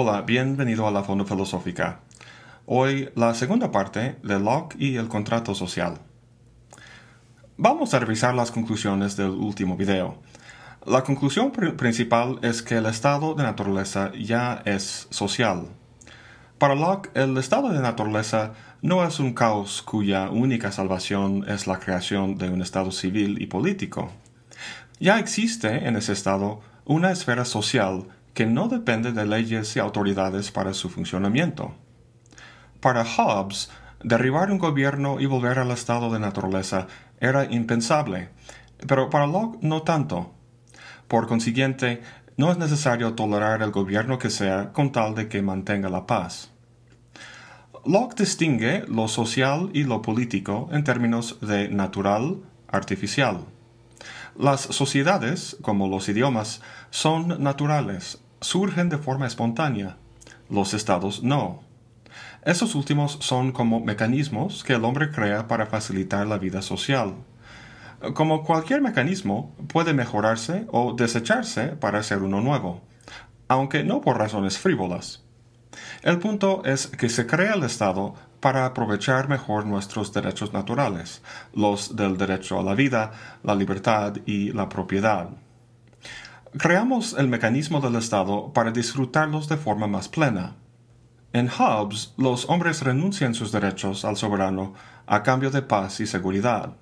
Hola, bienvenido a la Fondo Filosófica. Hoy la segunda parte de Locke y el contrato social. Vamos a revisar las conclusiones del último video. La conclusión principal es que el estado de naturaleza ya es social. Para Locke, el estado de naturaleza no es un caos cuya única salvación es la creación de un estado civil y político. Ya existe en ese estado una esfera social que no depende de leyes y autoridades para su funcionamiento. Para Hobbes, derribar un gobierno y volver al estado de naturaleza era impensable, pero para Locke no tanto. Por consiguiente, no es necesario tolerar el gobierno que sea con tal de que mantenga la paz. Locke distingue lo social y lo político en términos de natural, artificial. Las sociedades, como los idiomas, son naturales, surgen de forma espontánea. Los estados no. Esos últimos son como mecanismos que el hombre crea para facilitar la vida social. Como cualquier mecanismo, puede mejorarse o desecharse para ser uno nuevo, aunque no por razones frívolas. El punto es que se crea el Estado para aprovechar mejor nuestros derechos naturales, los del derecho a la vida, la libertad y la propiedad. Creamos el mecanismo del Estado para disfrutarlos de forma más plena. En Hobbes, los hombres renuncian sus derechos al soberano a cambio de paz y seguridad.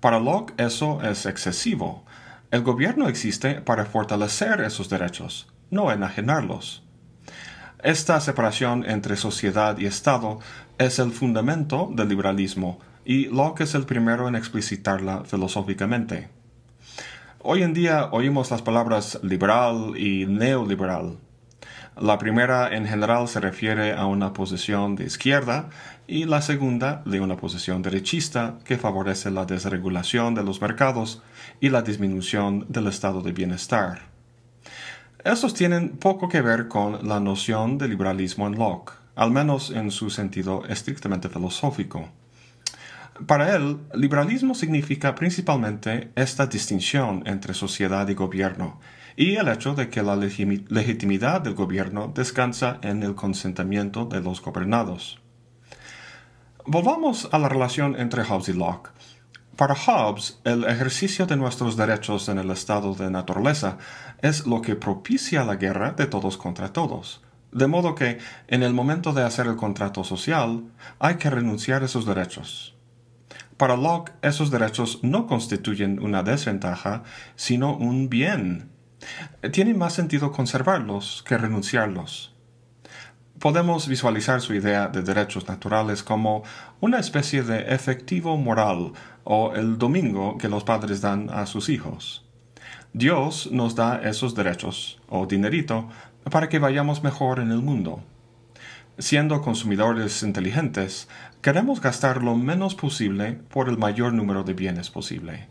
Para Locke eso es excesivo. El gobierno existe para fortalecer esos derechos, no enajenarlos. Esta separación entre sociedad y Estado es el fundamento del liberalismo y Locke es el primero en explicitarla filosóficamente. Hoy en día oímos las palabras liberal y neoliberal. La primera en general se refiere a una posición de izquierda y la segunda de una posición derechista que favorece la desregulación de los mercados y la disminución del estado de bienestar. Estos tienen poco que ver con la noción de liberalismo en Locke, al menos en su sentido estrictamente filosófico. Para él, liberalismo significa principalmente esta distinción entre sociedad y gobierno, y el hecho de que la legitimidad del gobierno descansa en el consentimiento de los gobernados. Volvamos a la relación entre Hobbes y Locke. Para Hobbes, el ejercicio de nuestros derechos en el estado de naturaleza es lo que propicia la guerra de todos contra todos. De modo que, en el momento de hacer el contrato social, hay que renunciar a esos derechos. Para Locke, esos derechos no constituyen una desventaja, sino un bien tiene más sentido conservarlos que renunciarlos. Podemos visualizar su idea de derechos naturales como una especie de efectivo moral o el domingo que los padres dan a sus hijos. Dios nos da esos derechos, o dinerito, para que vayamos mejor en el mundo. Siendo consumidores inteligentes, queremos gastar lo menos posible por el mayor número de bienes posible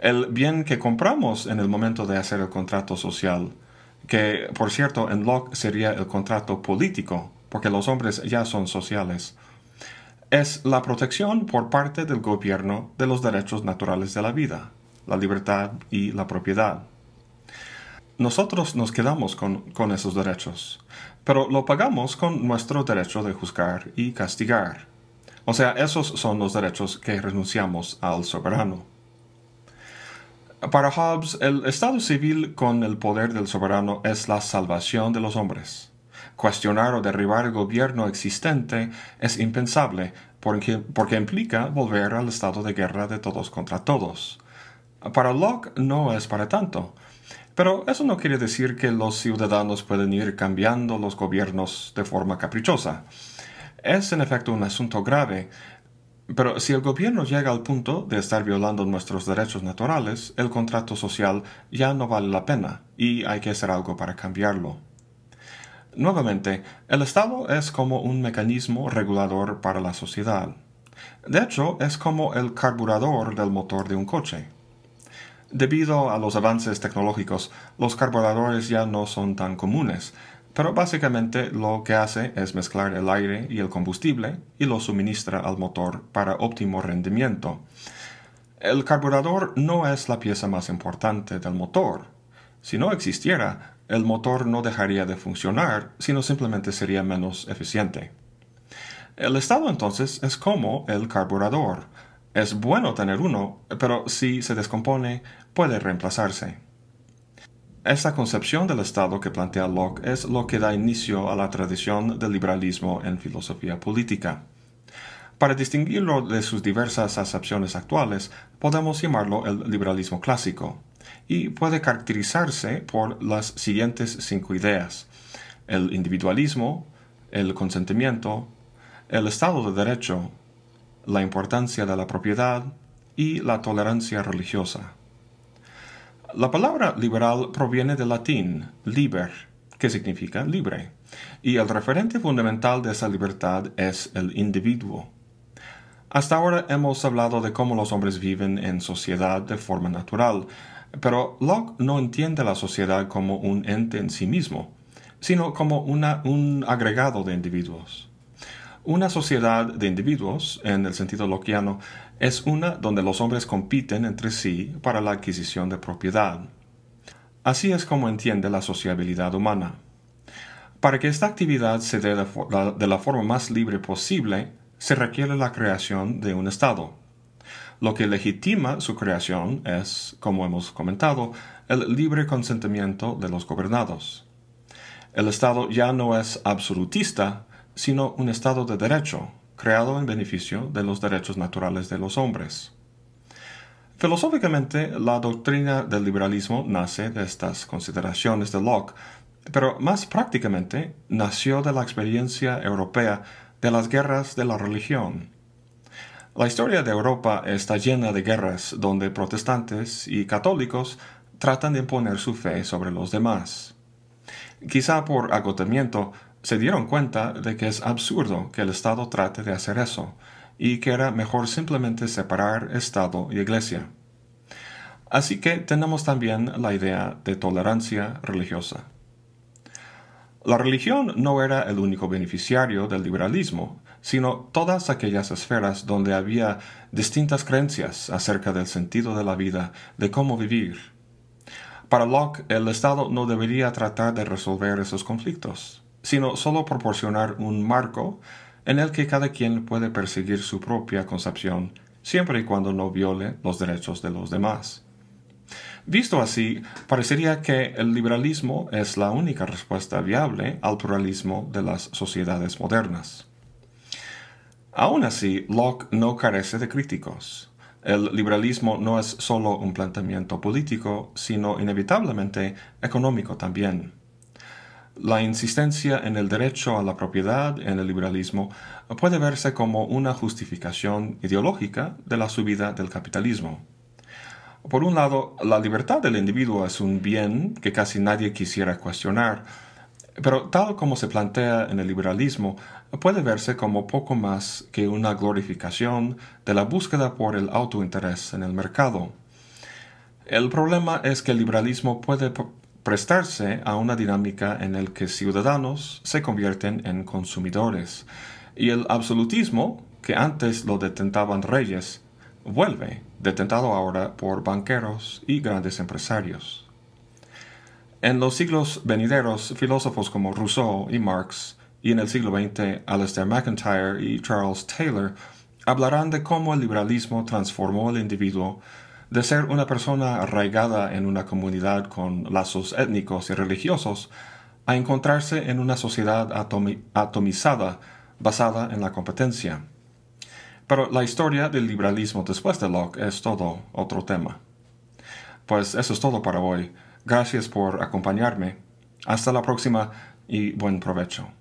el bien que compramos en el momento de hacer el contrato social, que por cierto en Locke sería el contrato político, porque los hombres ya son sociales, es la protección por parte del gobierno de los derechos naturales de la vida, la libertad y la propiedad. Nosotros nos quedamos con, esos derechos, pero lo pagamos con nuestro derecho de juzgar y castigar. O sea, esos son los derechos que renunciamos al soberano. Para Hobbes, el Estado civil con el poder del soberano es la salvación de los hombres. Cuestionar o derribar el gobierno existente es impensable porque, porque implica volver al estado de guerra de todos contra todos. Para Locke no es para tanto. Pero eso no quiere decir que los ciudadanos pueden ir cambiando los gobiernos de forma caprichosa. Es en efecto un asunto grave, pero si el gobierno llega al punto de estar violando nuestros derechos naturales, el contrato social ya no vale la pena y hay que hacer algo para cambiarlo. Nuevamente, el Estado es como un mecanismo regulador para la sociedad. De hecho, es como el carburador del motor de un coche. Debido a los avances tecnológicos, los carburadores ya no son tan comunes, pero básicamente lo que hace es mezclar el aire y el combustible y lo suministra al motor para óptimo rendimiento. El carburador no es la pieza más importante del motor. Si no existiera, el motor no dejaría de funcionar, sino simplemente sería menos eficiente. El Estado entonces es como el carburador. Es bueno tener uno, pero si se descompone, puede reemplazarse. Esta concepción del Estado que plantea Locke es lo que da inicio a la tradición del liberalismo en filosofía política. Para distinguirlo de sus diversas acepciones actuales, podemos llamarlo el liberalismo clásico, y puede caracterizarse por las siguientes cinco ideas. El individualismo, el consentimiento, el Estado de Derecho, la importancia de la propiedad y la tolerancia religiosa. La palabra liberal proviene del latín liber, que significa libre, y el referente fundamental de esa libertad es el individuo. Hasta ahora hemos hablado de cómo los hombres viven en sociedad de forma natural, pero Locke no entiende la sociedad como un ente en sí mismo, sino como un agregado de individuos. Una sociedad de individuos, en el sentido lockeano, es una donde los hombres compiten entre sí para la adquisición de propiedad. Así es como entiende la sociabilidad humana. Para que esta actividad se dé de la forma más libre posible, se requiere la creación de un Estado. Lo que legitima su creación es, como hemos comentado, el libre consentimiento de los gobernados. El Estado ya no es absolutista, sino un Estado de derecho, creado en beneficio de los derechos naturales de los hombres. Filosóficamente, la doctrina del liberalismo nace de estas consideraciones de Locke, pero más prácticamente nació de la experiencia europea de las guerras de la religión. La historia de Europa está llena de guerras donde protestantes y católicos tratan de imponer su fe sobre los demás. Quizá por agotamiento, se dieron cuenta de que es absurdo que el Estado trate de hacer eso, y que era mejor simplemente separar Estado y Iglesia. Así que tenemos también la idea de tolerancia religiosa. La religión no era el único beneficiario del liberalismo, sino todas aquellas esferas donde había distintas creencias acerca del sentido de la vida, de cómo vivir. Para Locke, el Estado no debería tratar de resolver esos conflictos sino solo proporcionar un marco en el que cada quien puede perseguir su propia concepción, siempre y cuando no viole los derechos de los demás. Visto así, parecería que el liberalismo es la única respuesta viable al pluralismo de las sociedades modernas. Aún así, Locke no carece de críticos. El liberalismo no es solo un planteamiento político, sino inevitablemente económico también. La insistencia en el derecho a la propiedad en el liberalismo puede verse como una justificación ideológica de la subida del capitalismo. Por un lado, la libertad del individuo es un bien que casi nadie quisiera cuestionar, pero tal como se plantea en el liberalismo, puede verse como poco más que una glorificación de la búsqueda por el autointerés en el mercado. El problema es que el liberalismo puede prestarse a una dinámica en la que ciudadanos se convierten en consumidores y el absolutismo, que antes lo detentaban reyes, vuelve, detentado ahora por banqueros y grandes empresarios. En los siglos venideros, filósofos como Rousseau y Marx, y en el siglo XX, Alastair McIntyre y Charles Taylor, hablarán de cómo el liberalismo transformó al individuo de ser una persona arraigada en una comunidad con lazos étnicos y religiosos a encontrarse en una sociedad atomizada basada en la competencia. Pero la historia del liberalismo después de Locke es todo otro tema. Pues eso es todo para hoy. Gracias por acompañarme. Hasta la próxima y buen provecho.